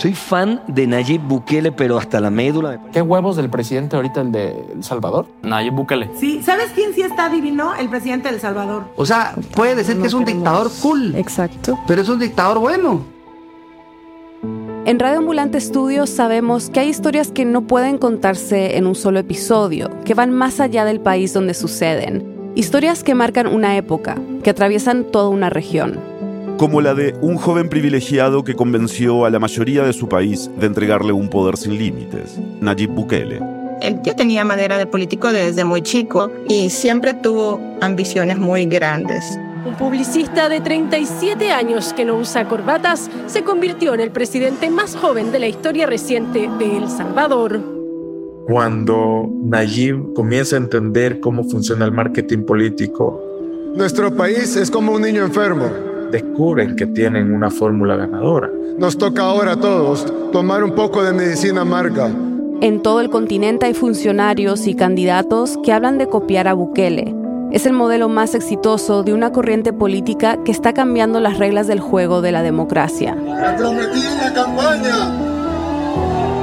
Soy fan de Nayib Bukele, pero hasta la médula. ¿Qué huevos del presidente ahorita, el de El Salvador? Nayib Bukele. Sí, ¿sabes quién sí está divino? El presidente de El Salvador. O sea, puede decir que es un dictador cool. Exacto. Pero es un dictador bueno. En Radio Ambulante Studios sabemos que hay historias que no pueden contarse en un solo episodio, que van más allá del país donde suceden. Historias que marcan una época, que atraviesan toda una región. Como la de un joven privilegiado que convenció a la mayoría de su país de entregarle un poder sin límites, Nayib Bukele. Él ya tenía manera de político desde muy chico y siempre tuvo ambiciones muy grandes. Un publicista de 37 años que no usa corbatas se convirtió en el presidente más joven de la historia reciente de El Salvador. Cuando Nayib comienza a entender cómo funciona el marketing político, nuestro país es como un niño enfermo. Descubren que tienen una fórmula ganadora. Nos toca ahora a todos tomar un poco de medicina amarga. En todo el continente hay funcionarios y candidatos que hablan de copiar a Bukele es el modelo más exitoso de una corriente política que está cambiando las reglas del juego de la democracia. Me prometí en la campaña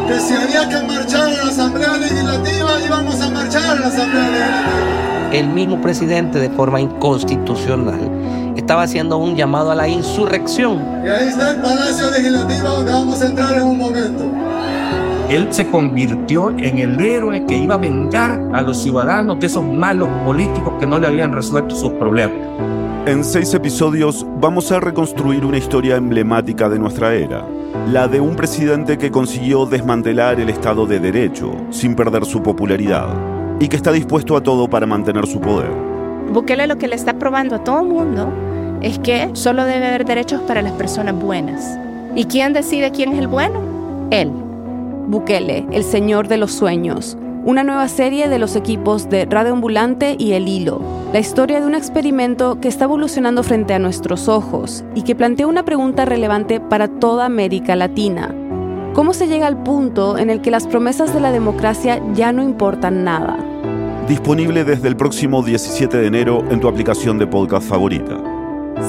que si había que marchar a la Asamblea Legislativa, íbamos a marchar a la Asamblea Legislativa. El mismo presidente, de forma inconstitucional, estaba haciendo un llamado a la insurrección. Y ahí está el Palacio Legislativo donde vamos a entrar en un momento. Él se convirtió en el héroe que iba a vengar a los ciudadanos de esos malos políticos que no le habían resuelto sus problemas. En seis episodios vamos a reconstruir una historia emblemática de nuestra era, la de un presidente que consiguió desmantelar el Estado de Derecho sin perder su popularidad y que está dispuesto a todo para mantener su poder. Bukele lo que le está probando a todo mundo es que solo debe haber derechos para las personas buenas. ¿Y quién decide quién es el bueno? Él. Bukele, el Señor de los Sueños, una nueva serie de los equipos de Radio Ambulante y El Hilo, la historia de un experimento que está evolucionando frente a nuestros ojos y que plantea una pregunta relevante para toda América Latina. ¿Cómo se llega al punto en el que las promesas de la democracia ya no importan nada? Disponible desde el próximo 17 de enero en tu aplicación de podcast favorita.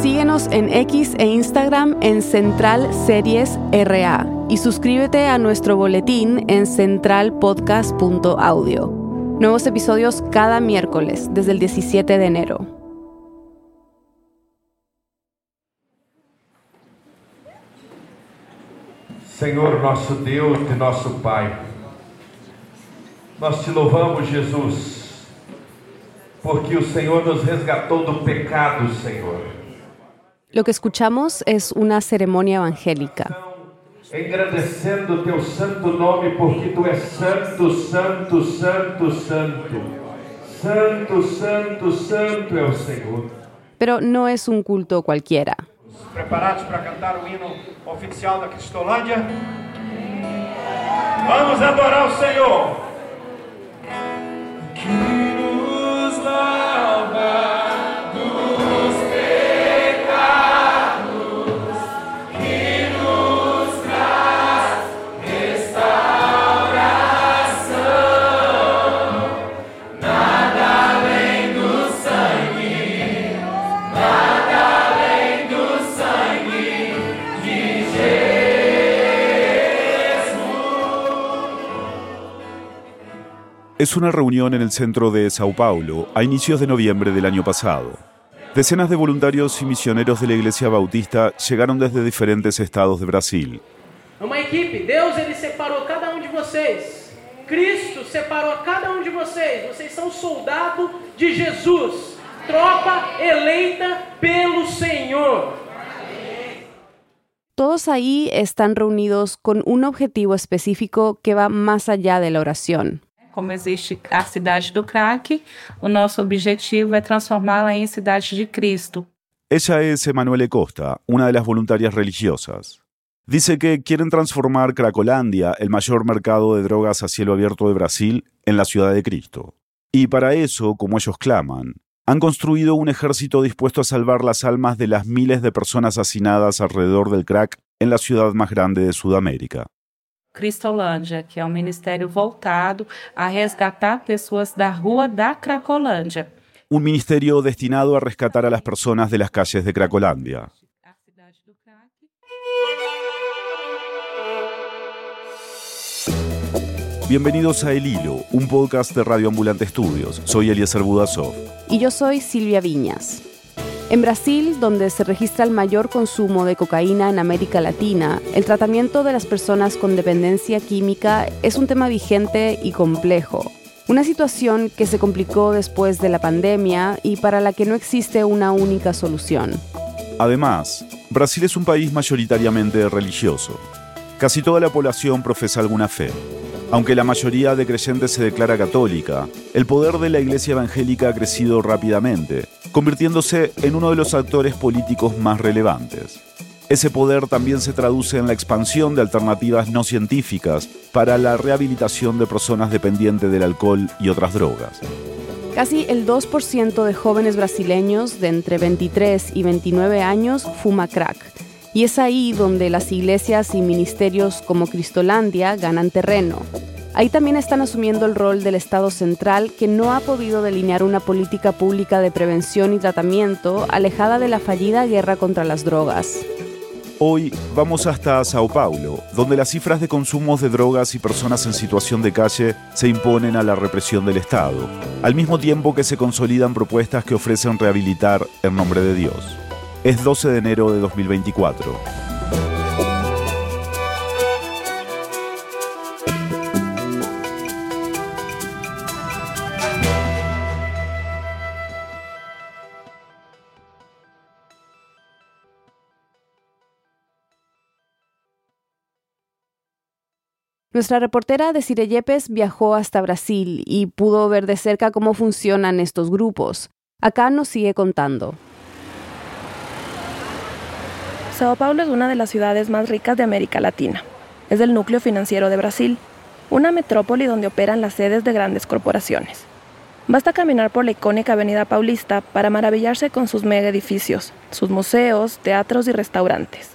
Síguenos en X e Instagram en Central Series RA y suscríbete a nuestro boletín en centralpodcast.audio. Nuevos episodios cada miércoles desde el 17 de enero. Senhor nosso Deus e nosso Pai, nós te louvamos, Jesus, porque o Senhor nos resgatou do pecado, Senhor. Lo que escuchamos es una ceremonia evangélica. Engrandecendo teu santo nome, porque tu és santo, santo, santo, santo. Santo, santo, santo é o Senhor. Pero no es un culto cualquiera. Preparados para cantar o hino oficial da Cristolândia? Vamos adorar o Senhor. Nos Es una reunión en el centro de Sao Paulo a inicios de noviembre del año pasado. Decenas de voluntarios y misioneros de la Iglesia Bautista llegaron desde diferentes estados de Brasil. Uma equipe, Deus ele separou cada um de vocês. Cristo separou a cada um de vocês. Vocês são soldado de Jesus, tropa eleita pelo Senhor. Todos ahí están reunidos con un objetivo específico que va más allá de la oración. Como existe a cidade do crack, o nosso objetivo é transformá-la em cidade de Cristo. Ella es Emanuele Costa, una de las voluntarias religiosas. Dice que quieren transformar Cracolandia, el mayor mercado de drogas a cielo abierto de Brasil, en la ciudad de Cristo. Y para eso, como ellos claman, han construido un ejército dispuesto a salvar las almas de las miles de personas asesinadas alrededor del crack en la ciudad más grande de Sudamérica. Cristolândia, que é um ministério voltado a resgatar pessoas da rua da Cracolândia. Un ministerio destinado a rescatar a las personas de las calles de Cracolandia. Bienvenidos a El Hilo, un podcast de Radio Ambulante Estudios. Soy Eliezer Budasov. Y yo soy Silvia Viñas. En Brasil, donde se registra el mayor consumo de cocaína en América Latina, el tratamiento de las personas con dependencia química es un tema vigente y complejo. Una situación que se complicó después de la pandemia y para la que no existe una única solución. Además, Brasil es un país mayoritariamente religioso. Casi toda la población profesa alguna fe. Aunque la mayoría de creyentes se declara católica, el poder de la Iglesia Evangélica ha crecido rápidamente, convirtiéndose en uno de los actores políticos más relevantes. Ese poder también se traduce en la expansión de alternativas no científicas para la rehabilitación de personas dependientes del alcohol y otras drogas. Casi el 2% de jóvenes brasileños de entre 23 y 29 años fuma crack. Y es ahí donde las iglesias y ministerios como Cristolandia ganan terreno. Ahí también están asumiendo el rol del Estado central que no ha podido delinear una política pública de prevención y tratamiento alejada de la fallida guerra contra las drogas. Hoy vamos hasta Sao Paulo, donde las cifras de consumos de drogas y personas en situación de calle se imponen a la represión del Estado, al mismo tiempo que se consolidan propuestas que ofrecen rehabilitar en nombre de Dios. Es 12 de enero de 2024. Nuestra reportera Desire Yepes viajó hasta Brasil y pudo ver de cerca cómo funcionan estos grupos. Acá nos sigue contando. Sao Paulo es una de las ciudades más ricas de América Latina. Es el núcleo financiero de Brasil, una metrópoli donde operan las sedes de grandes corporaciones. Basta caminar por la icónica Avenida Paulista para maravillarse con sus mega edificios, sus museos, teatros y restaurantes.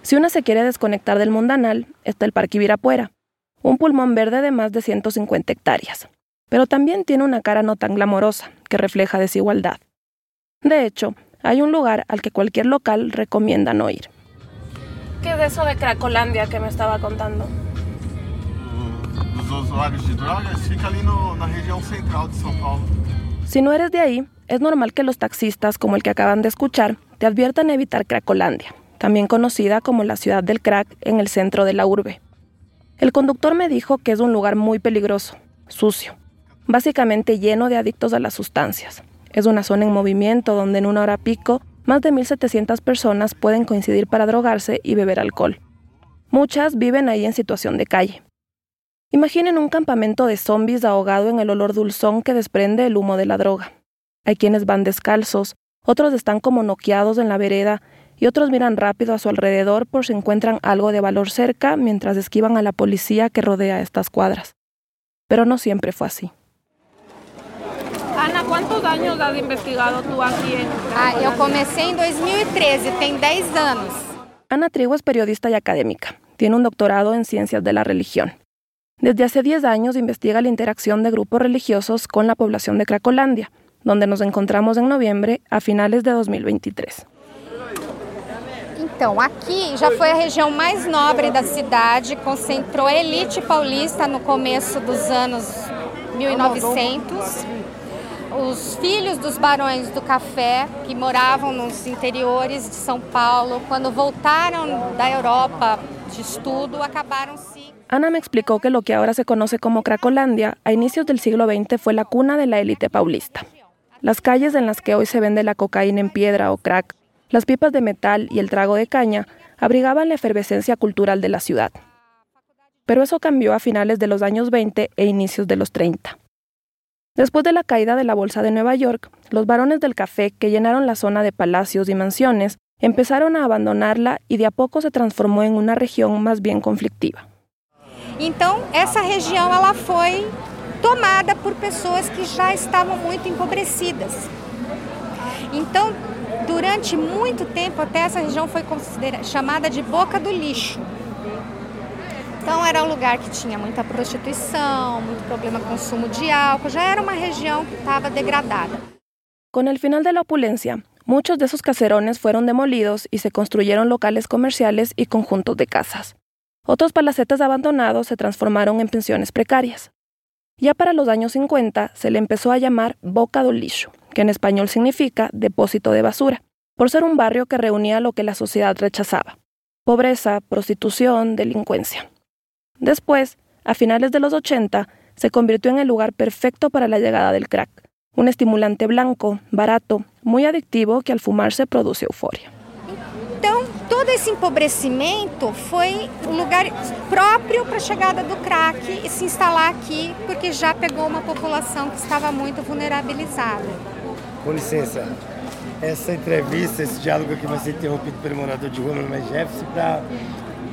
Si una se quiere desconectar del mundanal, está el Parque Ibirapuera, un pulmón verde de más de 150 hectáreas, pero también tiene una cara no tan glamorosa, que refleja desigualdad. De hecho, hay un lugar al que cualquier local recomienda no ir. ¿Qué es eso de Cracolandia que me estaba contando? Los usuarios de drogas fica ali no, na região central de São Paulo. Si no eres de ahí, es normal que los taxistas, como el que acaban de escuchar, te adviertan evitar Cracolandia, también conocida como la ciudad del crack en el centro de la urbe. El conductor me dijo que es un lugar muy peligroso, sucio, básicamente lleno de adictos a las sustancias. Es una zona en movimiento donde en una hora pico más de 1.700 personas pueden coincidir para drogarse y beber alcohol. Muchas viven ahí en situación de calle. Imaginen un campamento de zombies ahogado en el olor dulzón que desprende el humo de la droga. Hay quienes van descalzos, otros están como noqueados en la vereda y otros miran rápido a su alrededor por si encuentran algo de valor cerca mientras esquivan a la policía que rodea estas cuadras. Pero no siempre fue así. Ana, ¿cuántos años has investigado tú aquí en Ah, eu comecei em 2013, tem 10 anos. Ana Trigo es periodista y académica. Tiene un doctorado en ciencias de la religión. Desde hace 10 años investiga la interacción de grupos religiosos con la población de Cracolandia, donde nos encontramos en noviembre a finales de 2023. Então, aqui já foi a região mais nobre da cidade, concentrou a elite paulista no começo dos anos 1900. Os filhos dos barões do café, que moravam nos interiores de São Paulo, quando voltaram da Europa de estudo, acabaram se Ana me explicó que lo que ahora se conoce como Cracolandia a inicios del siglo XX fue la cuna de la élite paulista. Las calles en las que hoy se vende la cocaína en piedra o crack, las pipas de metal y el trago de caña abrigaban la efervescencia cultural de la ciudad. Pero eso cambió a finales de los años 20 e inicios de los 30. Después de la caída de la Bolsa de Nueva York, los varones del café que llenaron la zona de palacios y mansiones empezaron a abandonarla y de a poco se transformó en una región más bien conflictiva. Então, essa região ela foi tomada por pessoas que já estavam muito empobrecidas. Então, durante muito tempo, até essa região foi chamada de boca do lixo. Então, era um lugar que tinha muita prostituição, muito problema com consumo de álcool, já era uma região que estava degradada. Con el final de la opulencia, Muchos de esos caserones fueron demolidos y se construyeron locales comerciales y conjuntos de casas. Otros palacetes abandonados se transformaron en pensiones precarias. Ya para los años 50 se le empezó a llamar Boca do Lixo, que en español significa depósito de basura, por ser un barrio que reunía lo que la sociedad rechazaba, pobreza, prostitución, delincuencia. Después, a finales de los 80, se convirtió en el lugar perfecto para la llegada del crack, un estimulante blanco, barato, muy adictivo que al fumarse produce euforia. Então, todo esse empobrecimento foi um lugar próprio para a chegada do crack e se instalar aqui, porque já pegou uma população que estava muito vulnerabilizada. Com licença, essa entrevista, esse diálogo aqui vai ser interrompido pelo morador de rua, meu nome é Jefferson, para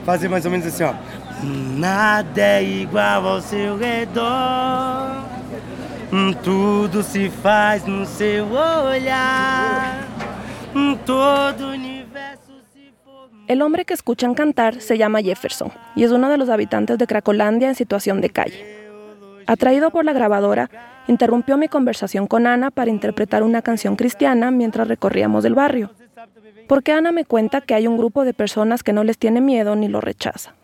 fazer mais ou menos assim, ó. Tudo se faz no seu olhar, El hombre que escuchan cantar se llama Jefferson y es uno de los habitantes de Cracolandia en situación de calle. Atraído por la grabadora, interrumpió mi conversación con Ana para interpretar una canción cristiana mientras recorríamos el barrio. Porque Ana me cuenta que hay un grupo de personas que no les tiene miedo ni lo rechaza.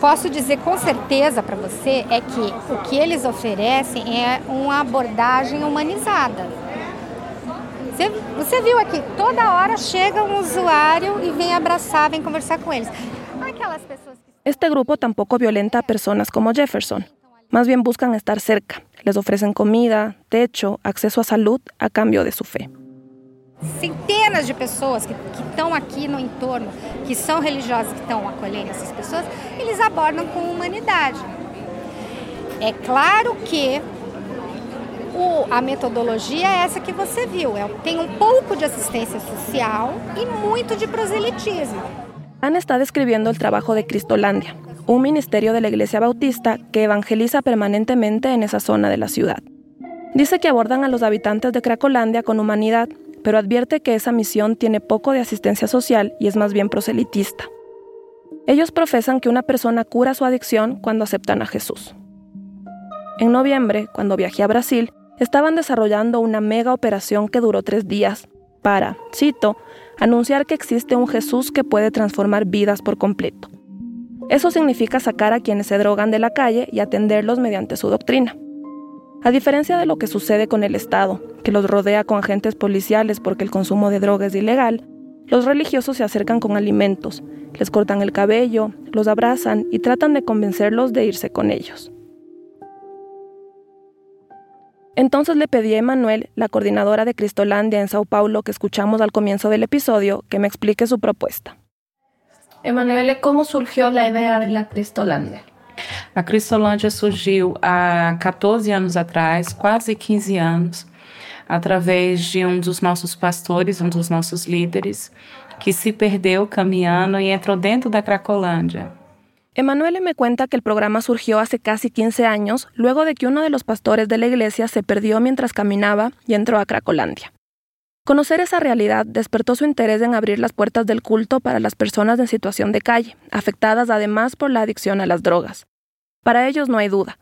Posso dizer com certeza para você é que o que eles oferecem é uma abordagem humanizada. Você, você viu aqui, toda hora chega um usuário e vem abraçar, vem conversar com eles. Aquelas pessoas que... Este grupo tampoco violenta a como Jefferson. Más bien buscan estar cerca. Les ofrecen comida, techo, acceso a salud a cambio de su fe. Centenas de pessoas que, estão aqui no entorno, que são religiosas, que estão acolhendo essas pessoas, eles abordam com humanidade. É claro que o, a metodologia é essa que você viu. É, tem um pouco de assistência social e muito de proselitismo. Ana está describiendo el trabajo de Cristolandia, un ministerio de la Iglesia Bautista que evangeliza permanentemente en esa zona de la ciudad. Dice que abordan a los habitantes de Cracolandia con humanidad, pero advierte que esa misión tiene poco de asistencia social y es más bien proselitista. Ellos profesan que una persona cura su adicción cuando aceptan a Jesús. En noviembre, cuando viajé a Brasil, estaban desarrollando una mega operación que duró tres días para, cito, anunciar que existe un Jesús que puede transformar vidas por completo. Eso significa sacar a quienes se drogan de la calle y atenderlos mediante su doctrina. A diferencia de lo que sucede con el Estado, que los rodea con agentes policiales porque el consumo de droga es ilegal, los religiosos se acercan con alimentos, les cortan el cabello, los abrazan y tratan de convencerlos de irse con ellos. Entonces le pedí a Emanuel, la coordinadora de Cristolandia en Sao Paulo que escuchamos al comienzo del episodio, que me explique su propuesta. Emanuel, ¿cómo surgió la idea de la Cristolandia? A Cristolândia surgiu há 14 anos atrás, quase 15 anos, através de um dos nossos pastores, um dos nossos líderes, que se perdeu caminhando e entrou dentro da Cracolândia. Emanuele me cuenta que el programa surgió hace casi 15 años, luego de que uno de los pastores de la iglesia se perdió mientras caminaba y entró a Cracolandia. Conocer esa realidad despertó su interés en abrir las puertas del culto para las personas en situación de calle, afectadas además por la adicción a las drogas. Para ellos no hay duda.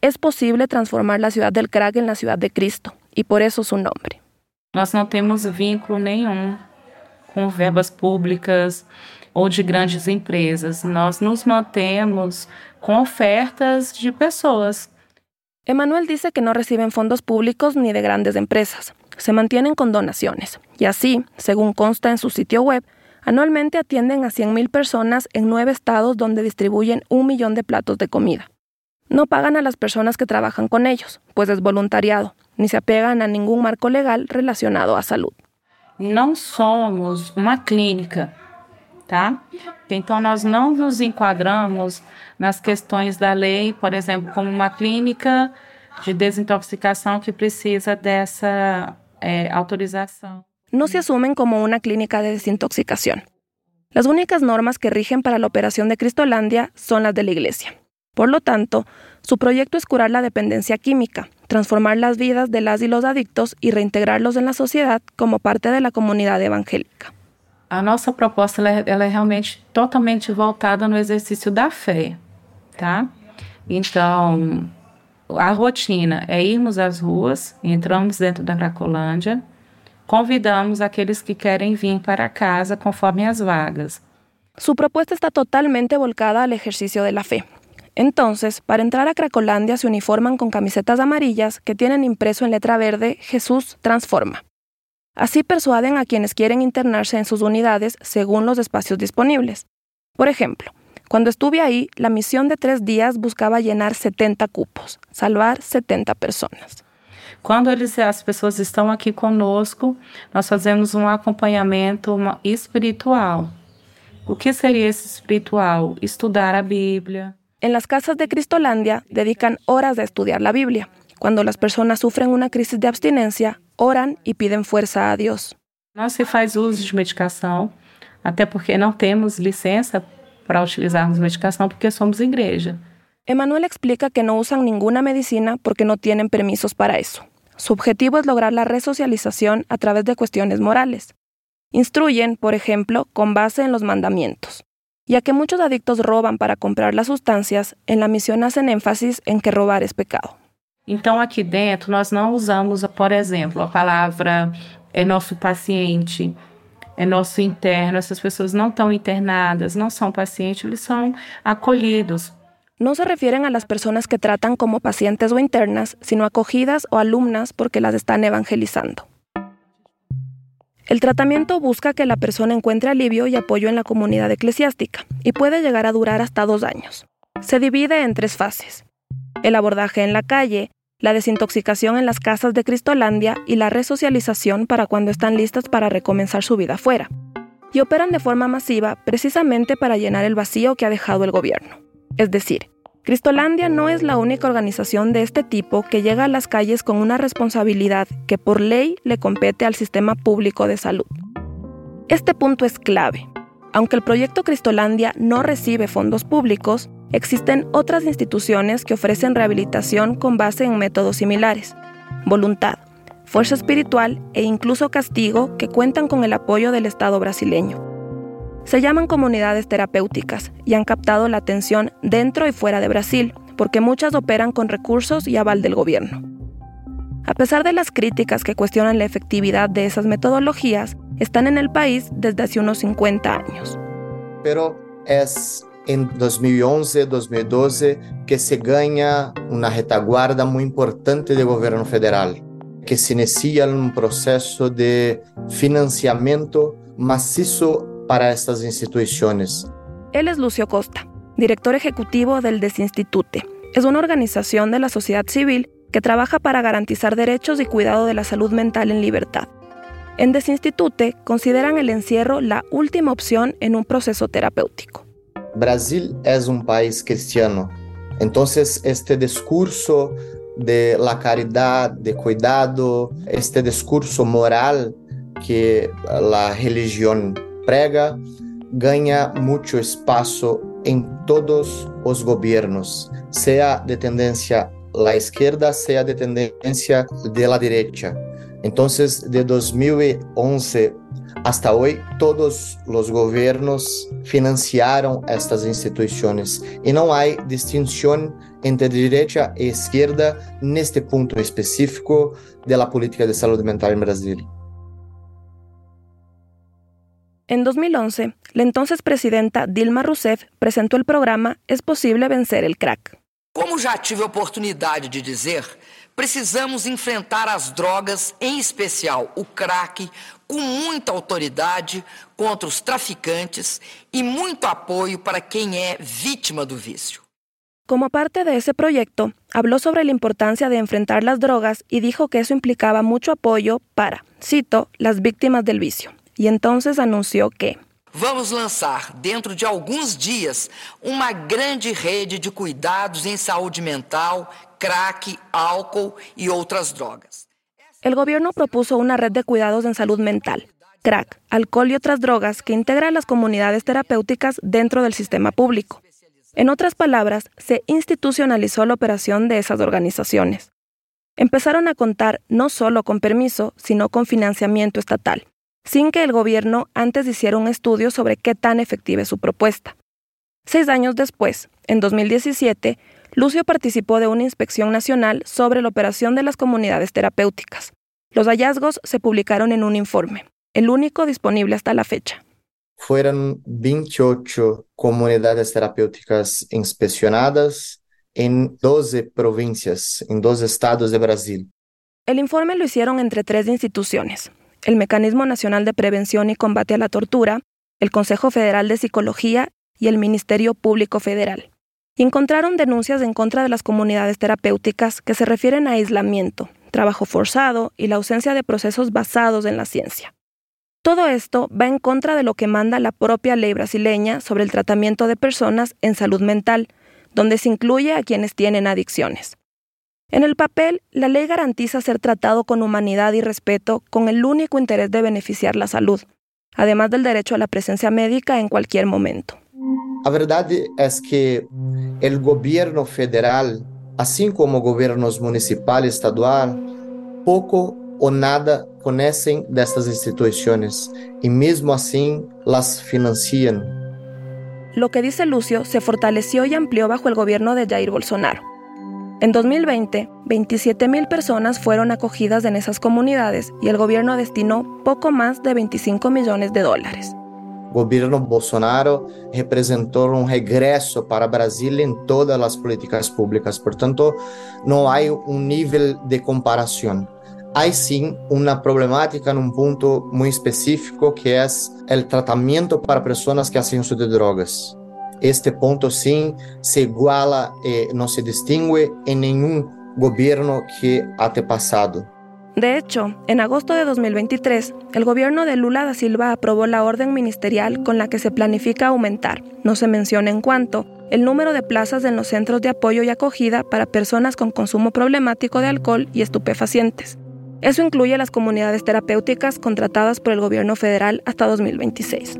Es posible transformar la ciudad del crack en la ciudad de Cristo, y por eso su nombre. Nós não temos vínculo nenhum com verbas públicas, ou de grandes empresas. Nós nos mantemos com ofertas de pessoas. Emanuel dice que no reciben fondos públicos ni de grandes empresas. Se mantienen con donaciones. Y así, según consta en su sitio web, anualmente atienden a 100.000 personas en nueve estados donde distribuyen un millón de platos de comida. No pagan a las personas que trabajan con ellos, pues es voluntariado, ni se apegan a ningún marco legal relacionado a salud. No somos una clínica, tá? Então nós não nos enquadramos nas questões da lei, por exemplo, como uma clínica de desintoxicação que precisa dessa autorização. No se asumen como una clínica de desintoxicación. Las únicas normas que rigen para la operación de Cristolandia son las de la Iglesia. Por lo tanto, su proyecto es curar la dependencia química, transformar las vidas de las y los adictos y reintegrarlos en la sociedad como parte de la comunidad evangélica. A nossa proposta ela ela é realmente totalmente voltada no exercício da fé, tá? Então, a rotina é irmos às ruas, entramos dentro da Cracolândia, convidamos aqueles que querem vir para casa conforme as vagas. Su propuesta está totalmente volcada al ejercicio de la fe. Entonces, para entrar a Cracolandia se uniforman con camisetas amarillas que tienen impreso en letra verde Jesús transforma. Así persuaden a quienes quieren internarse en sus unidades según los espacios disponibles. Por ejemplo, cuando estuve ahí, la misión de tres días buscaba llenar 70 cupos, salvar 70 personas. Quando eles, as pessoas estão aqui conosco, nós fazemos um acompanhamento espiritual. O que seria esse espiritual? Estudar a Bíblia. En las casas de Cristolandia dedican horas a estudiar la Biblia. Cuando las personas sufren una crisis de abstinencia, oran y piden fuerza a Dios. Não se faz uso de medicação, até porque não temos licença para utilizarmos medicação porque somos igreja. Emanuel explica que no usan ninguna medicina porque no tienen permisos para eso. Su objetivo es lograr la resocialización a través de cuestiones morales. Instruyen, por ejemplo, con base en los mandamientos. Ya que muchos adictos roban para comprar las sustancias, en la misión hacen énfasis en que robar es pecado. Então, aqui dentro, nós não usamos, por exemplo, a palavra é nosso paciente, é nosso interno. Essas pessoas não estão internadas, não são pacientes, eles são. No se refieren a las personas que tratan como pacientes o internas, sino acogidas o alumnas porque las están evangelizando. El tratamiento busca que la persona encuentre alivio y apoyo en la comunidad eclesiástica y puede llegar a durar hasta dos años. Se divide en tres fases. El abordaje en la calle, la desintoxicación en las casas de Cristolandia y la resocialización para cuando están listas para recomenzar su vida afuera. Y operan de forma masiva precisamente para llenar el vacío que ha dejado el gobierno. Es decir, Cristolandia no es la única organización de este tipo que llega a las calles con una responsabilidad que por ley le compete al sistema público de salud. Este punto es clave. Aunque el proyecto Cristolandia no recibe fondos públicos, existen otras instituciones que ofrecen rehabilitación con base en métodos similares. Voluntad, fuerza espiritual e incluso castigo que cuentan con el apoyo del Estado brasileño. Se llaman comunidades terapéuticas y han captado la atención dentro y fuera de Brasil, porque muchas operan con recursos y aval del gobierno. A pesar de las críticas que cuestionan la efectividad de esas metodologías, están en el país desde hace unos 50 años. Pero es en 2011, 2012 que se gana una retaguarda muy importante del gobierno federal, que se inicia un proceso de financiamiento macizo para estas instituciones. Él es Lucio Costa, director ejecutivo del Desinstitute. Es una organización de la sociedad civil que trabaja para garantizar derechos y cuidado de la salud mental en libertad. En Desinstitute consideran el encierro la última opción en un proceso terapéutico. Brasil es un país cristiano, entonces este discurso de la caridad, de cuidado, este discurso moral que la religión prega ganha muito espaço em todos os governos, seja de tendência la esquerda, seja de tendência de la derecha. Então, de 2011 hasta hoje, todos os governos financiaram estas instituições e não há distinção entre direita e esquerda neste ponto específico da política de saúde mental em Brasil. En 2011, la entonces presidenta Dilma Rousseff presentó el programa Es posible vencer el crack. Como já tive a oportunidade de dizer, precisamos enfrentar as drogas, em especial o crack, com muita autoridade contra os traficantes e muito apoio para quem é vítima do vício. Como parte de ese proyecto, habló sobre la importancia de enfrentar las drogas y dijo que eso implicaba mucho apoyo para, cito, las víctimas del vicio. y entonces anunció que Vamos lançar, dentro de alguns dias, uma grande rede de cuidados em saúde mental, crack, álcool e outras drogas. El gobierno propuso una red de cuidados en salud mental, crack, alcohol y otras drogas que integra las comunidades terapéuticas dentro del sistema público. En otras palabras, se institucionalizó la operación de esas organizaciones. Empezaron a contar no solo con permiso, sino con financiamiento estatal sin que el gobierno antes hiciera un estudio sobre qué tan efectiva es su propuesta. Seis años después, en 2017, Lucio participó de una inspección nacional sobre la operación de las comunidades terapéuticas. Los hallazgos se publicaron en un informe, el único disponible hasta la fecha. Fueron 28 comunidades terapéuticas inspeccionadas en 12 provincias, en 12 estados de Brasil. El informe lo hicieron entre tres instituciones, el Mecanismo Nacional de Prevención y Combate a la Tortura, el Consejo Federal de Psicología y el Ministerio Público Federal. Encontraron denuncias en contra de las comunidades terapéuticas que se refieren a aislamiento, trabajo forzado y la ausencia de procesos basados en la ciencia. Todo esto va en contra de lo que manda la propia ley brasileña sobre el tratamiento de personas en salud mental, donde se incluye a quienes tienen adicciones. En el papel, la ley garantiza ser tratado con humanidad y respeto con el único interés de beneficiar la salud, además del derecho a la presencia médica en cualquier momento. La verdad es que el gobierno federal assim como governos municipal e estadual, pouco ou nada conhecem destas instituições e mesmo assim las financian. Lo que dice Lucio se fortaleció y amplió bajo el gobierno de Jair Bolsonaro. En 2020, 27.000 personas fueron acogidas en esas comunidades y el gobierno destinó poco más de 25 millones de dólares. Governo Bolsonaro representou um regresso para Brasília em todas as políticas públicas. Portanto, não há um nível de comparação. Há sim uma problemática num ponto muito específico que é o tratamento para pessoas que fazem uso de drogas. Este ponto sim se iguala e não se distingue em nenhum governo que ha passado. De hecho, en agosto de 2023, el gobierno de Lula da Silva aprobó la orden ministerial con la que se planifica aumentar, no se menciona en cuánto, el número de plazas en los centros de apoyo y acogida para personas con consumo problemático de alcohol y estupefacientes. Eso incluye las comunidades terapéuticas contratadas por el gobierno federal hasta 2026.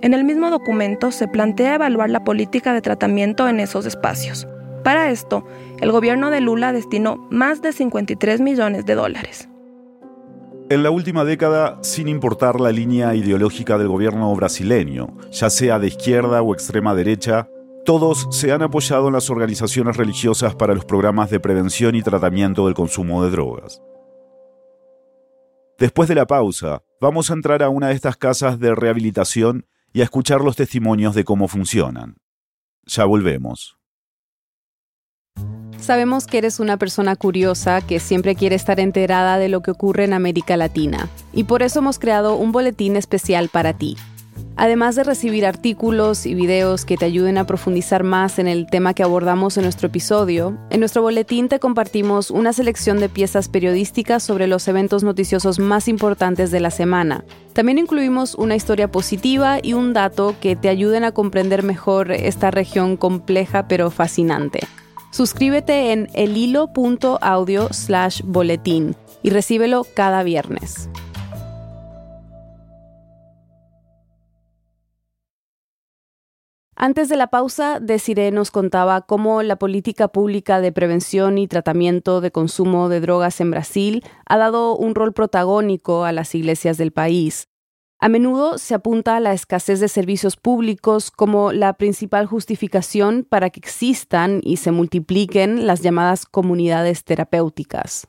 En el mismo documento se plantea evaluar la política de tratamiento en esos espacios. Para esto, el gobierno de Lula destinó más de 53 millones de dólares. En la última década, sin importar la línea ideológica del gobierno brasileño, ya sea de izquierda o extrema derecha, todos se han apoyado en las organizaciones religiosas para los programas de prevención y tratamiento del consumo de drogas. Después de la pausa, vamos a entrar a una de estas casas de rehabilitación y a escuchar los testimonios de cómo funcionan. Ya volvemos. Sabemos que eres una persona curiosa que siempre quiere estar enterada de lo que ocurre en América Latina y por eso hemos creado un boletín especial para ti. Además de recibir artículos y videos que te ayuden a profundizar más en el tema que abordamos en nuestro episodio, en nuestro boletín te compartimos una selección de piezas periodísticas sobre los eventos noticiosos más importantes de la semana. También incluimos una historia positiva y un dato que te ayuden a comprender mejor esta región compleja pero fascinante. Suscríbete en elhilo.audio slash boletín y recíbelo cada viernes. Antes de la pausa, Desiree nos contaba cómo la política pública de prevención y tratamiento de consumo de drogas en Brasil ha dado un rol protagónico a las iglesias del país. A menudo se apunta a la escasez de servicios públicos como la principal justificación para que existan y se multipliquen las llamadas comunidades terapéuticas.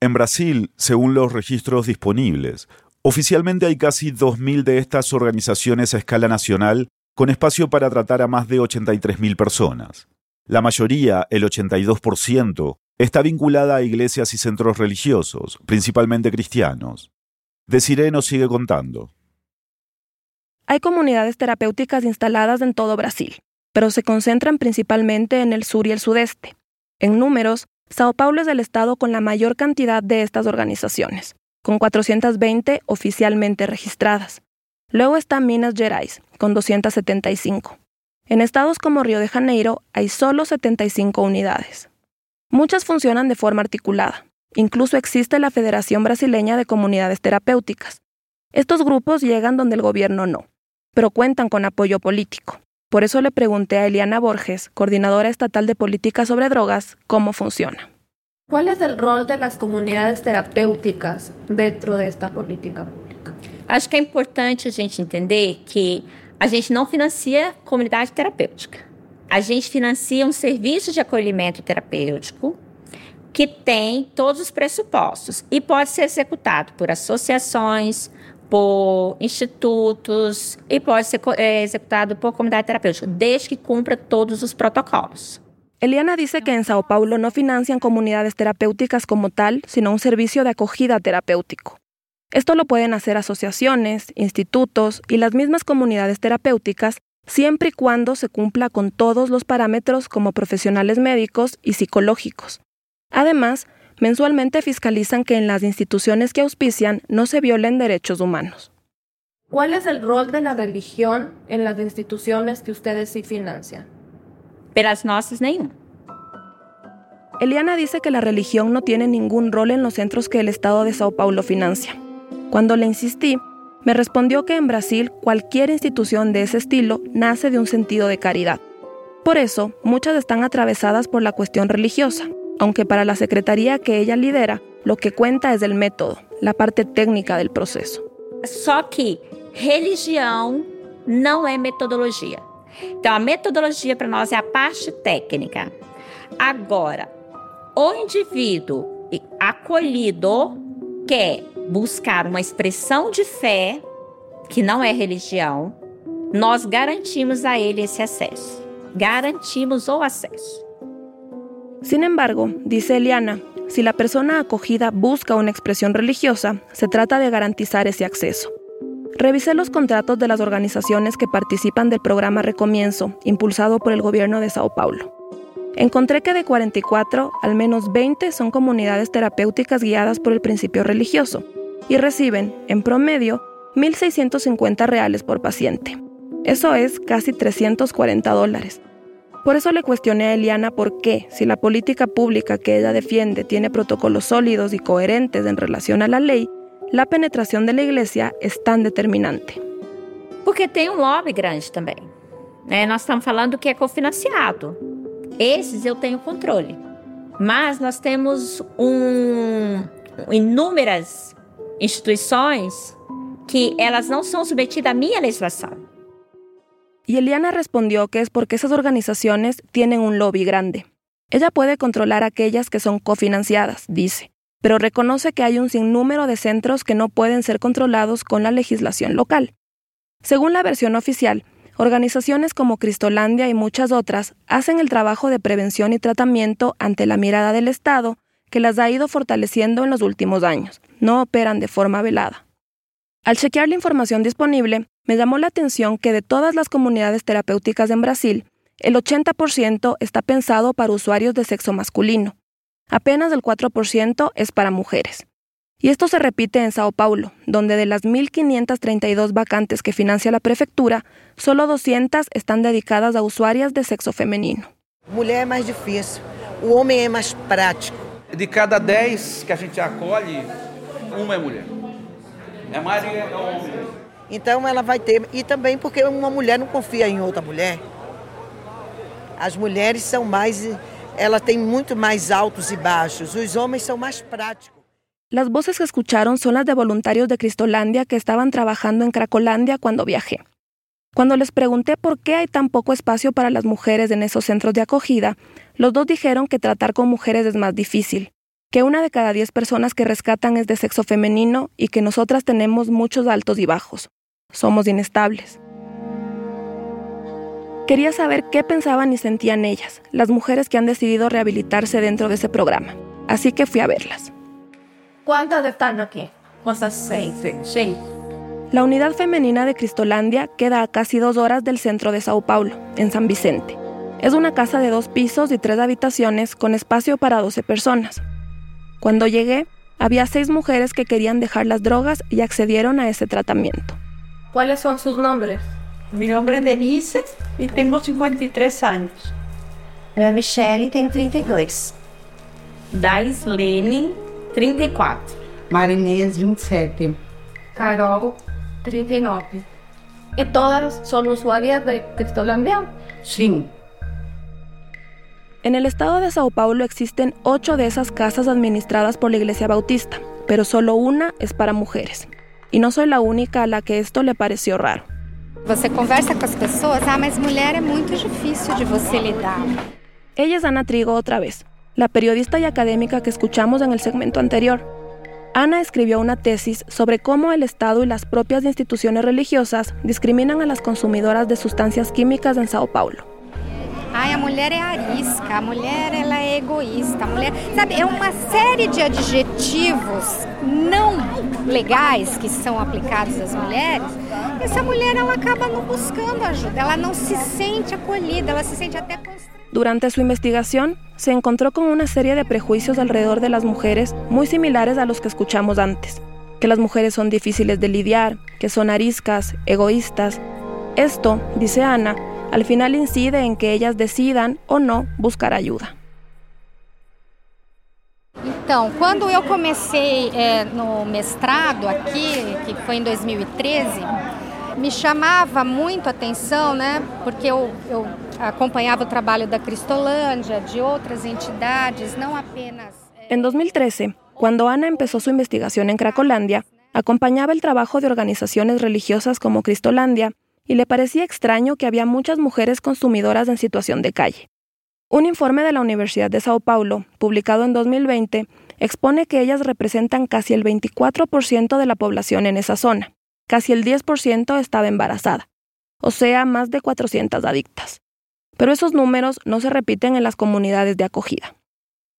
En Brasil, según los registros disponibles, oficialmente hay casi 2.000 de estas organizaciones a escala nacional con espacio para tratar a más de 83.000 personas. La mayoría, el 82%, está vinculada a iglesias y centros religiosos, principalmente cristianos. Desiree nos sigue contando. Hay comunidades terapéuticas instaladas en todo Brasil, pero se concentran principalmente en el sur y el sudeste. En números, Sao Paulo es el estado con la mayor cantidad de estas organizaciones, con 420 oficialmente registradas. Luego está Minas Gerais, con 275. En estados como Río de Janeiro hay solo 75 unidades. Muchas funcionan de forma articulada. Incluso existe la Federación Brasileña de Comunidades Terapéuticas. Estos grupos llegan donde el gobierno no pero cuentan con apoyo político. Por eso le pregunté a Eliana Borges, coordinadora estatal de política sobre drogas, cómo funciona. ¿Cuál es el rol de las comunidades terapêuticas dentro desta política pública? Acho que é importante a gente entender que a gente não financia comunidade terapêutica. A gente financia um serviço de acolhimento terapêutico que tem todos os pressupostos e pode ser executado por associações, por institutos e pode ser executado por comunidade terapêutica, desde que cumpra todos os protocolos. Eliana dice que en Sao Paulo no financian comunidades terapéuticas como tal, sino un servicio de acogida terapéutico. Esto lo pueden hacer asociaciones, institutos y las mismas comunidades terapéuticas siempre y cuando se cumpla con todos los parámetros como profesionales médicos y psicológicos. Además, mensualmente fiscalizan que en las instituciones que auspician no se violen derechos humanos. ¿Cuál es el rol de la religión en las instituciones que ustedes sí financian? Eliana dice que la religión no tiene ningún rol en los centros que el Estado de Sao Paulo financia. Cuando le insistí, me respondió que en Brasil cualquier institución de ese estilo nace de un sentido de caridad. Por eso, muchas están atravesadas por la cuestión religiosa, aunque para la secretaría que ella lidera, lo que cuenta es el método, la parte técnica del proceso. Só que religião não é metodologia. Então, a metodologia para nós é a parte técnica. Agora, o indivíduo acolhido quer buscar uma expressão de fé, que não é religião, nós garantimos a ele esse acesso. Garantimos o acesso. Sin embargo, dice Eliana, si la persona acogida busca una expresión religiosa, se trata de garantizar ese acceso. Revisé los contratos de las organizaciones que participan del programa Recomienzo, impulsado por el gobierno de Sao Paulo. Encontré que de 44, al menos 20 son comunidades terapéuticas guiadas por el principio religioso y reciben, en promedio, 1.650 reales por paciente. Eso es casi 340 dólares. Por eso le cuestioné a Eliana por qué, si la política pública que ella defiende tiene protocolos sólidos y coherentes en relación a la ley, la penetración de la iglesia es tan determinante. Porque tem um lobby grande também. Né? Nós estamos falando que é cofinanciado. Esses eu tenho controle. Mas nós temos um, inúmeras instituições que elas não são submetidas à minha legislação. Y Eliana respondió que es porque esas organizaciones tienen un lobby grande. Ella puede controlar aquellas que son cofinanciadas, dice, pero reconoce que hay un sinnúmero de centros que no pueden ser controlados con la legislación local. Según la versión oficial, organizaciones como Cristolandia y muchas otras hacen el trabajo de prevención y tratamiento ante la mirada del Estado que las ha ido fortaleciendo en los últimos años. No operan de forma velada. Al chequear la información disponible, me llamó la atención que de todas las comunidades terapéuticas en Brasil, el 80% está pensado para usuarios de sexo masculino. Apenas el 4% es para mujeres. Y esto se repite en Sao Paulo, donde de las 1.532 vacantes que financia la prefectura, solo 200 están dedicadas a usuarias de sexo femenino. Mulher é mais difícil, o homem é mais prático. De cada 10 que a gente acolhe, uma é mulher. A maioria é homem. Então ela vai ter, e também porque uma mulher não confia em outra mulher. As mulheres são mais, ela tem muito mais altos e baixos, os homens são mais práticos. Las voces que escucharon son las de voluntarios de Cristolandia que estaban trabajando en Cracolandia cuando viajé. Cuando les pregunté por qué hay tan poco espacio para las mujeres en esos centros de acogida, los dos dijeron que tratar con mujeres es más difícil, que una de cada diez personas que rescatan es de sexo femenino y que nosotras tenemos muchos altos y bajos. Somos inestables. Quería saber qué pensaban y sentían ellas, las mujeres que han decidido rehabilitarse dentro de ese programa. Así que fui a verlas. ¿Cuántas están aquí? ¿Cuántas? Seis. Seis. La unidad femenina de Cristolandia queda a casi dos horas del centro de Sao Paulo, en San Vicente. Es una casa de dos pisos y tres habitaciones con espacio para 12 personas. Cuando llegué, había seis mujeres que querían dejar las drogas y accedieron a ese tratamiento. ¿Cuáles son sus nombres? Mi nombre es Denise y tengo 53 años. Meu é Michelle e tenho 32. Daislene, 34. Marinês, 27. Carol, 39. ¿Y todas son usuarias de Cristolandia? Sí. En el estado de Sao Paulo existen ocho de esas casas administradas por la Iglesia Bautista, pero solo una es para mujeres. Y no soy la única a la que esto le pareció raro. Você conversa com as pessoas, ah, mas mulher é muito difícil de você lidar. Ella es Ana Trigo otra vez. la periodista y académica que escuchamos en el segmento anterior. Ana escribió una tesis sobre cómo el Estado y las propias instituciones religiosas discriminan a las consumidoras de sustancias químicas en Sao Paulo. Ai, a mulher é arisca, a mulher ela é egoísta, a mulher, sabe, é uma série de adjetivos não legais que são aplicados às mulheres. Essa mulher ela acaba não buscando ajuda, ela não se sente acolhida, ela se sente até Durante su investigación, se encontró con una serie de prejuicios alrededor de las mujeres muy similares a los que escuchamos antes. Que las mujeres son difíciles de lidiar, que son ariscas, egoístas. Esto, dice Ana, al final incide en que ellas decidan o no buscar ayuda. Então, quando eu comecei é, no mestrado aqui, que foi em 2013, me chamava muito a atenção, né? Porque eu, eu acompanhava o trabalho da Cristolândia, de outras entidades, não apenas. En 2013, cuando Ana empezó su investigación en Cracolandia, acompañaba el trabajo de organizaciones religiosas como Cristolandia y le parecía extraño que había muchas mujeres consumidoras en situación de calle. Un informe de la Universidad de Sao Paulo, publicado en 2020, expone que ellas representan casi el 24% de la población en esa zona. Casi el 10% estaba embarazada, o sea, más de 400 adictas. Pero esos números no se repiten en las comunidades de acogida.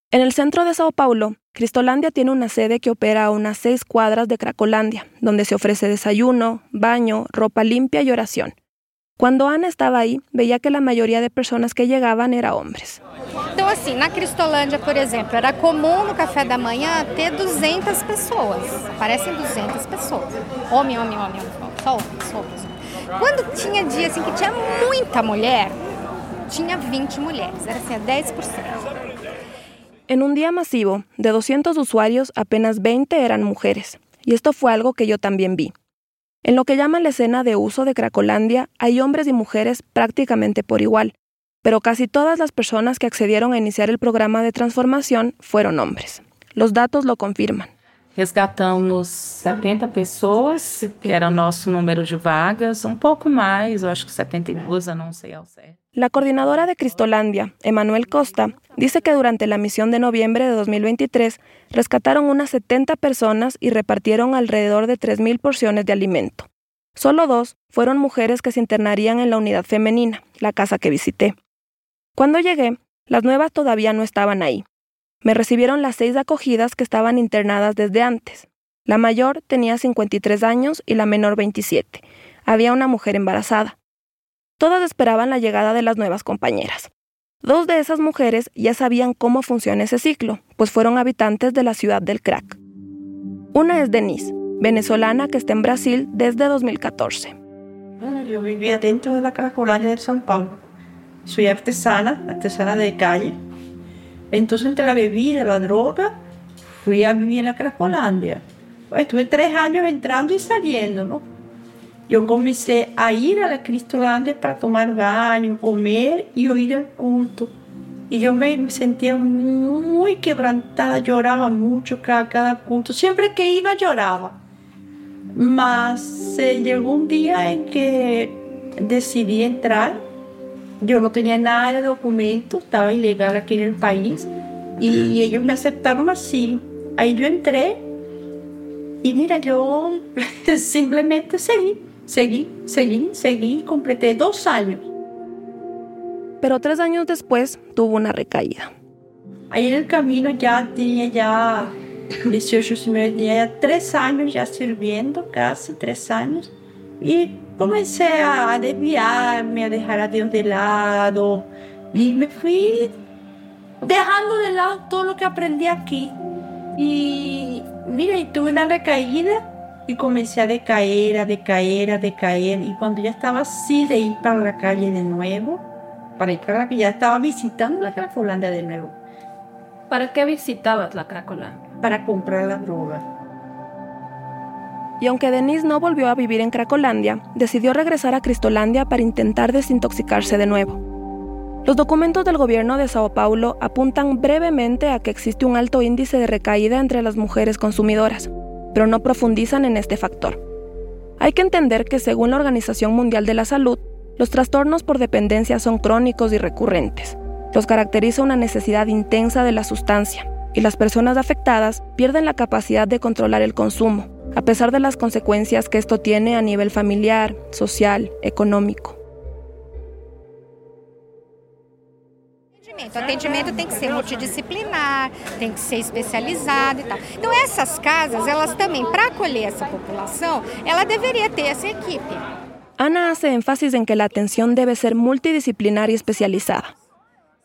En el centro de Sao Paulo, Cristolandia tiene una sede que opera a unas seis cuadras de Cracolandia, donde se ofrece desayuno, baño, ropa limpia y oración. Cuando Ana estaba ahí, veía que la mayoría de personas que llegaban eran hombres. Então, assim, na Cristolândia, por exemplo, era comum no café da manhã ter 200 pessoas. Aparecem 200 pessoas. Homem, homem, homem. Só homens, só homens. Quando tinha dia que tinha muita mulher, tinha 20 mulheres. Era assim, 10%. En un día masivo, de 200 usuarios, apenas 20 eran mujeres, y esto fue algo que yo también vi. En lo que llaman la escena de uso de Cracolandia, hay hombres y mujeres prácticamente por igual, pero casi todas las personas que accedieron a iniciar el programa de transformación fueron hombres. Los datos lo confirman. Resgatamos 70 pessoas, que era o nosso número de vagas, um pouco mais, eu acho que 72, eu não sei ao certo. La coordinadora de Cristolandia, Emanuel Costa, dice que durante la misión de noviembre de 2023 rescataron unas 70 personas y repartieron alrededor de 3.000 porciones de alimento. Solo dos fueron mujeres que se internarían en la unidad femenina, la casa que visité. Cuando llegué, las nuevas todavía no estaban ahí, me recibieron las seis acogidas que estaban internadas desde antes. La mayor tenía 53 años y la menor 27. Había una mujer embarazada. Todas esperaban la llegada de las nuevas compañeras. Dos de esas mujeres ya sabían cómo funciona ese ciclo, pues fueron habitantes de la ciudad del crack. Una es Denise, venezolana que está en Brasil desde 2014. Bueno, yo vivía dentro de la Cracolândia de São Paulo. Soy artesana, artesana de calle. Entonces entre la bebida, la droga, fui a vivir la Cracolandia. Estuve tres años entrando y saliendo, ¿no? Yo comencé a ir a la Cristolandia para tomar baño, comer y oír el culto. Y yo me sentía muy quebrantada, lloraba mucho cada, cada culto. Siempre que iba lloraba. Mas eh, llegó un día en que decidí entrar yo no tenía nada de documento, estaba ilegal aquí en el país y ellos me aceptaron así. Ahí yo entré y mira, yo simplemente seguí, seguí, seguí, seguí, completé dos años. Pero tres años después tuvo una recaída. Ahí en el camino ya tenía ya 18, tenía tres años ya sirviendo, casi tres años. Y comencé a desviarme, a dejar a Dios de lado y me fui dejando de lado todo lo que aprendí aquí. Y mira, y tuve una recaída y comencé a decaer, a decaer, a decaer. Y cuando ya estaba así de ir para la calle de nuevo, para ir para la calle, ya estaba visitando la Cracolandia de nuevo. ¿Para qué visitabas la Cracolandia? Para comprar la droga. Y aunque Denise no volvió a vivir en Cracolandia, decidió regresar a Cristolandia para intentar desintoxicarse de nuevo. Los documentos del gobierno de Sao Paulo apuntan brevemente a que existe un alto índice de recaída entre las mujeres consumidoras, pero no profundizan en este factor. Hay que entender que según la Organización Mundial de la Salud, los trastornos por dependencia son crónicos y recurrentes. Los caracteriza una necesidad intensa de la sustancia, y las personas afectadas pierden la capacidad de controlar el consumo, a pesar de las consecuencias que esto tiene a nivel familiar, social, económico. O atendimento tem que ser multidisciplinar, tem que ser especializado e tal. Então essas casas, elas também, para acolher essa população, ela deveria ter essa equipe. Ana hace énfasis en que la atención debe ser multidisciplinar y especializada.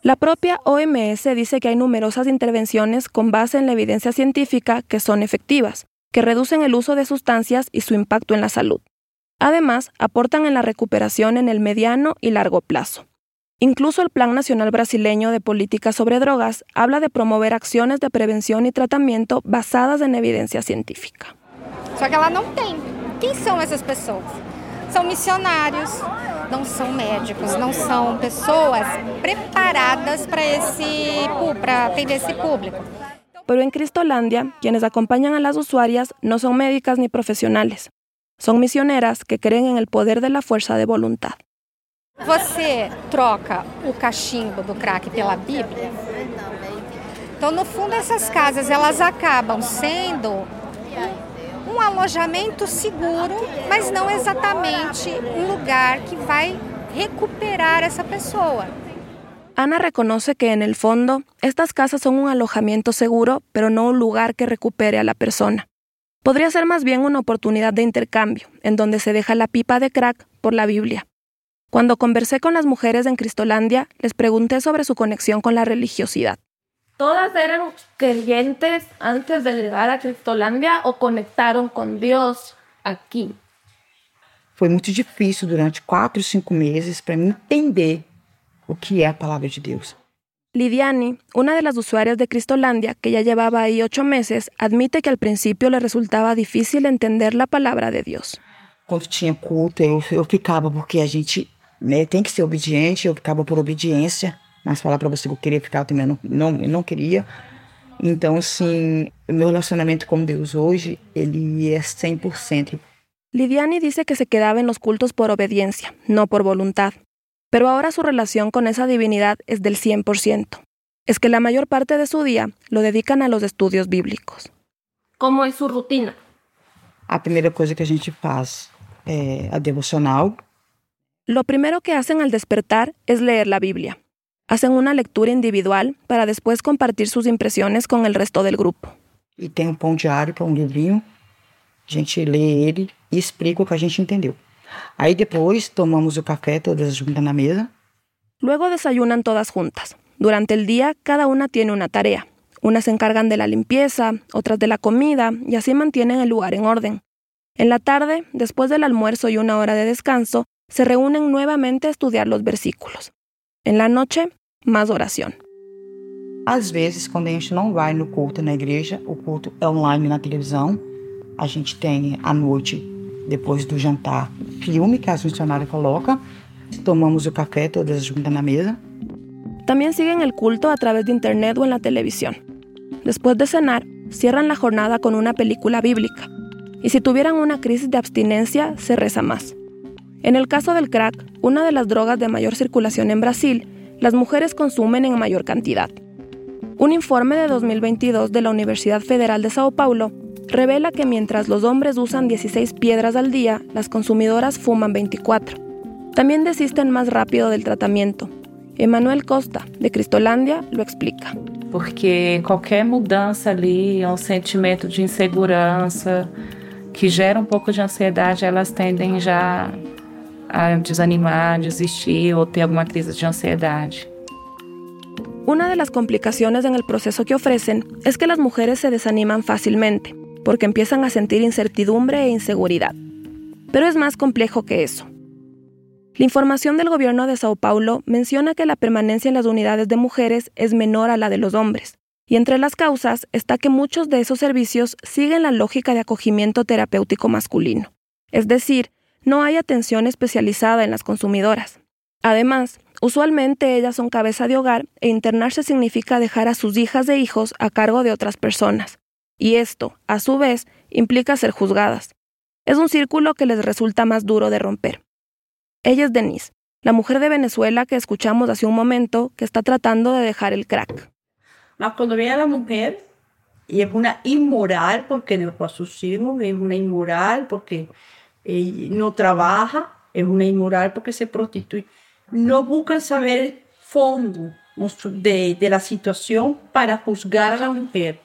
La propia OMS dice que hay numerosas intervenciones con base en la evidencia científica que son efectivas, que reducen el uso de sustancias y su impacto en la salud. Además, aportan en la recuperación en el mediano y largo plazo. Incluso el Plan Nacional Brasileño de Políticas sobre Drogas habla de promover acciones de prevención y tratamiento basadas en evidencia científica. Só que ela não tem. Quem são essas pessoas? São missionários, não são médicos, não são pessoas preparadas para para atender esse público. Pero en Cristolandia, quienes acompañan a las usuarias no son médicas ni profesionales. Son misioneras que creen en el poder de la fuerza de voluntad. Você troca o cachimbo do crack pela Bíblia? Então, no fundo, essas casas elas acabam sendo um alojamento seguro, mas não exatamente um lugar que vai recuperar essa pessoa. Ana reconoce que en el fondo estas casas son un alojamiento seguro, pero no un lugar que recupere a la persona. Podría ser más bien una oportunidad de intercambio, en donde se deja la pipa de crack por la Biblia. Cuando conversé con las mujeres en Cristolandia, les pregunté sobre su conexión con la religiosidad. ¿Todas eran creyentes antes de llegar a Cristolandia o conectaron con Dios aquí? Foi muito difícil durante quatro, cinco meses para mim entender o que é a palavra de Deus. Lidiani, una de las usuarias de Cristolandia, que ya llevaba ahí ocho meses, admite que al principio le resultaba difícil entender la palabra de Dios. Quando tinha culto, eu, eu ficava, porque a gente né, tem que ser obediente, eu ficava por obediência, mas falar para você que eu queria ficar, eu também não, não, não queria. Então, assim, meu relacionamento com Deus hoje, ele é 100%. Lidiani dice que se quedaba en los cultos por obediencia, no por voluntad. Pero ahora su relación con esa divinidad es del 100%. Es que la mayor parte de su día lo dedican a los estudios bíblicos. ¿Cómo es su rutina? A primeira coisa que a gente faz é a devocional. Lo primero que hacen al despertar es leer la Biblia. Hacen una lectura individual para después compartir sus impresiones con el resto del grupo. E tem um pão diário, que é um livrinho. A gente lê ele e explica o que a gente entendeu. Aí depois tomamos o café todas juntas na mesa. Luego desayunan todas juntas. Durante el día cada una tiene una tarea. Unas se encargan de la limpieza, otras de la comida y así mantienen el lugar en orden. En la tarde, después del almuerzo y una hora de descanso, se reúnen nuevamente a estudiar los versículos. En la noche, más oración. Às vezes, quando a gente não vai no culto na igreja, o culto é online na televisão. A gente tem à noite, depois do jantar, filme que as missionárias colocam. Tomamos o café todas juntas na mesa. También siguen el culto a través de internet o en la televisión. Después de cenar, cierran la jornada con una película bíblica. Y si tuvieran una crisis de abstinencia, se reza más. En el caso del crack, una de las drogas de mayor circulación en Brasil, las mujeres consumen en mayor cantidad. Un informe de 2022 de la Universidad Federal de Sao Paulo revela que mientras los hombres usan 16 piedras al día, las consumidoras fuman 24. También desisten más rápido del tratamiento. Emanuel Costa, de Cristolandia, lo explica. Porque qualquer mudança ali um sentimento de insegurança que gera um pouco de ansiedade, elas tendem já a desanimar, desistir ou ter alguma crise de ansiedade. Una de las complicaciones en el proceso que ofrecen es que las mujeres se desaniman fácilmente, porque empiezan a sentir incertidumbre e inseguridad. Pero es más complejo que eso. La información del gobierno de Sao Paulo menciona que la permanencia en las unidades de mujeres es menor a la de los hombres, y entre las causas está que muchos de esos servicios siguen la lógica de acogimiento terapéutico masculino. Es decir, no hay atención especializada en las consumidoras. Además, usualmente ellas son cabeza de hogar e internarse significa dejar a sus hijas e hijos a cargo de otras personas. Y esto, a su vez, implica ser juzgadas. Es un círculo que les resulta más duro de romper. Ella es Denise. la mujer de Venezuela que escuchamos hace un momento que está tratando de dejar el crack. cuando viene la mujer, y es una inmoral porque dejó a sus hijos, es una inmoral porque eh, no trabaja, es una inmoral porque se prostituye. No buscan saber el fondo de, de la situación para juzgar a la mujer.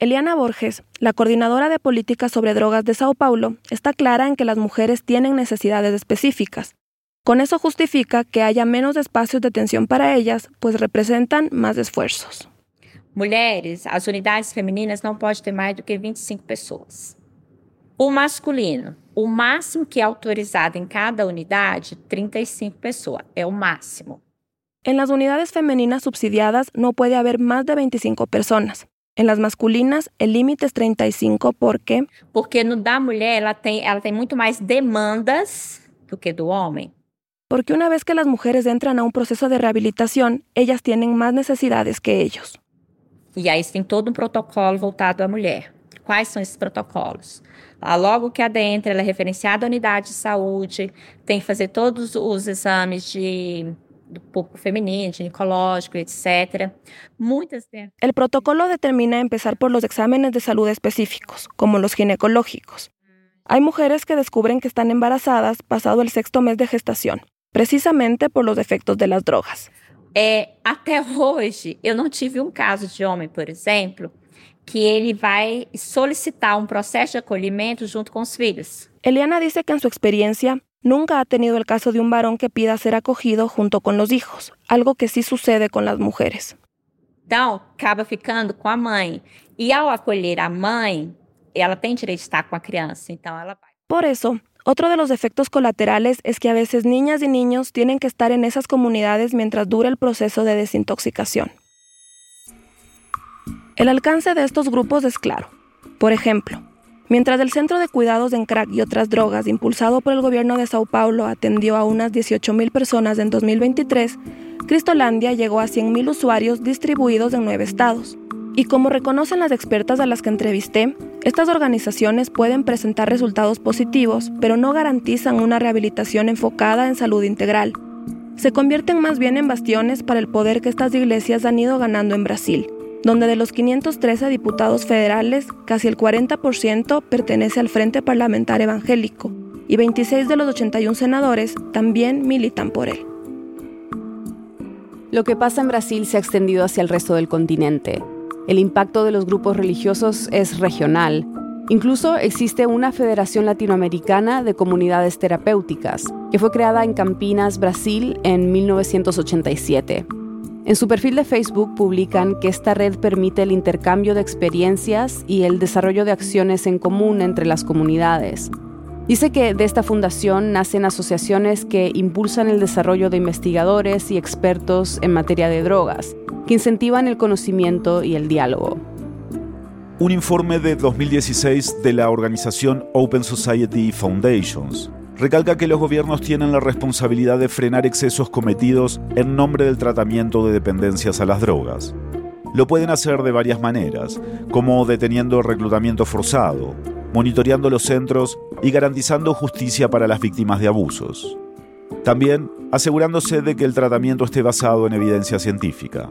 Eliana Borges, la coordinadora de políticas sobre drogas de Sao Paulo, está clara en que las mujeres tienen necesidades específicas. Con eso justifica que haya menos espacios de atención para ellas, pues representan más esfuerzos. Mulheres, as unidades femininas não podem ter mais do que 25 pessoas. O masculino, o máximo que é autorizado em cada unidade, 35 pessoas, é o máximo. En las unidades femeninas subsidiadas no puede haber más de 25 personas. En las masculinas, el límite es 35 porque... Porque no da mulher, ela tem, ela tem muito mais demandas do que do homem. Porque una vez que las mujeres entran a un proceso de rehabilitación, ellas tienen más necesidades que ellos. E aí tem todo um protocolo voltado à mulher. Quais são esses protocolos? logo que adentra, ela é referenciada à unidade de saúde, tem que fazer todos os exames de do público femenino, ginecológico, etc. De... El protocolo determina empezar por los exámenes de salud específicos, como los ginecológicos. Hay mujeres que descubren que están embarazadas pasado el sexto mes de gestación, precisamente por los efectos de las drogas. É, até hoje, eu não tive um caso de homem, por exemplo, que ele vai solicitar um processo de acolhimento junto com os filhos. Eliana dice que en su experiencia nunca ha tenido el caso de un varón que pida ser acogido junto con los hijos, algo que sí sucede con las mujeres. Então, acaba ficando com a mãe. E ao acolher a mãe, ela tem direito de estar com a criança, então ela vai. Por eso, otro de los efectos colaterales es que a veces niñas y niños tienen que estar en esas comunidades mientras dura el proceso de desintoxicación. El alcance de estos grupos es claro. Por ejemplo, mientras el Centro de Cuidados en Crack y otras drogas, impulsado por el gobierno de Sao Paulo, atendió a unas 18.000 personas en 2023, Cristolandia llegó a 100.000 usuarios distribuidos en nueve estados. Y como reconocen las expertas a las que entrevisté, estas organizaciones pueden presentar resultados positivos, pero no garantizan una rehabilitación enfocada en salud integral. Se convierten más bien en bastiones para el poder que estas iglesias han ido ganando en Brasil, donde de los 513 diputados federales, casi el 40% pertenece al Frente Parlamentar Evangélico, y 26 de los 81 senadores también militan por él. Lo que pasa en Brasil se ha extendido hacia el resto del continente. El impacto de los grupos religiosos es regional. Incluso existe una Federación Latinoamericana de Comunidades Terapéuticas, que fue creada en Campinas, Brasil, en 1987. En su perfil de Facebook publican que esta red permite el intercambio de experiencias y el desarrollo de acciones en común entre las comunidades. Dice que de esta fundación nacen asociaciones que impulsan el desarrollo de investigadores y expertos en materia de drogas, que incentivan el conocimiento y el diálogo. Un informe de 2016 de la organización Open Society Foundations recalca que los gobiernos tienen la responsabilidad de frenar excesos cometidos en nombre del tratamiento de dependencias a las drogas. Lo pueden hacer de varias maneras, como deteniendo reclutamiento forzado, monitoreando los centros y garantizando justicia para las víctimas de abusos. También asegurándose de que el tratamiento esté basado en evidencia científica.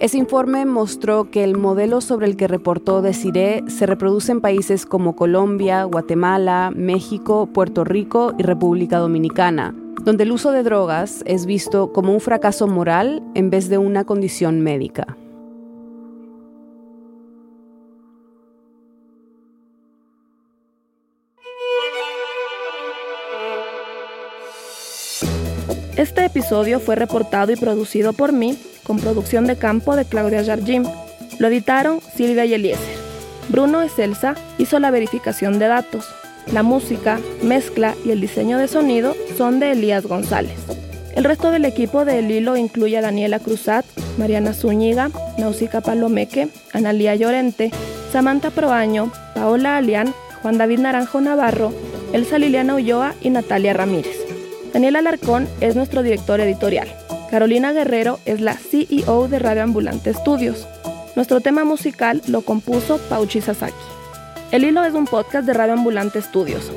Ese informe mostró que el modelo sobre el que reportó Desiree se reproduce en países como Colombia, Guatemala, México, Puerto Rico y República Dominicana, donde el uso de drogas es visto como un fracaso moral en vez de una condición médica. Este episodio fue reportado y producido por mí, con producción de campo de Claudia Jardim. Lo editaron Silvia y Eliezer. Bruno Ecelsa hizo la verificación de datos. La música, mezcla y el diseño de sonido son de Elías González. El resto del equipo de El Hilo incluye a Daniela Cruzat, Mariana Zúñiga, Náusica Palomeque, Analía Llorente, Samantha Proaño, Paola Alián, Juan David Naranjo Navarro, Elsa Liliana Ulloa y Natalia Ramírez. Daniel Alarcón es nuestro director editorial. Carolina Guerrero es la CEO de Radio Ambulante Estudios. Nuestro tema musical lo compuso Pauchi Sasaki. El Hilo es un podcast de Radio Ambulante Estudios.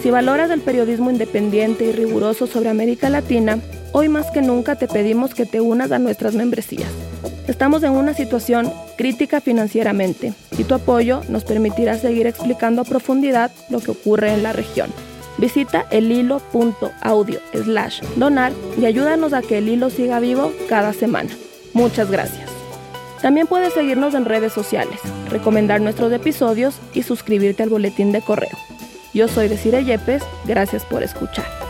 Si valoras el periodismo independiente y riguroso sobre América Latina, hoy más que nunca te pedimos que te unas a nuestras membresías. Estamos en una situación crítica financieramente y tu apoyo nos permitirá seguir explicando a profundidad lo que ocurre en la región. Visita elhilo.audio slash donar y ayúdanos a que el hilo siga vivo cada semana. Muchas gracias. También puedes seguirnos en redes sociales, recomendar nuestros episodios y suscribirte al boletín de correo. Yo soy Desire Yepes, gracias por escuchar.